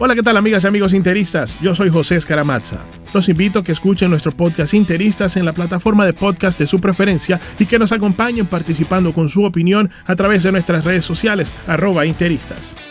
Hola, ¿qué tal amigas y amigos interistas? Yo soy José Escaramazza. Los invito a que escuchen nuestro podcast Interistas en la plataforma de podcast de su preferencia y que nos acompañen participando con su opinión a través de nuestras redes sociales, arroba interistas.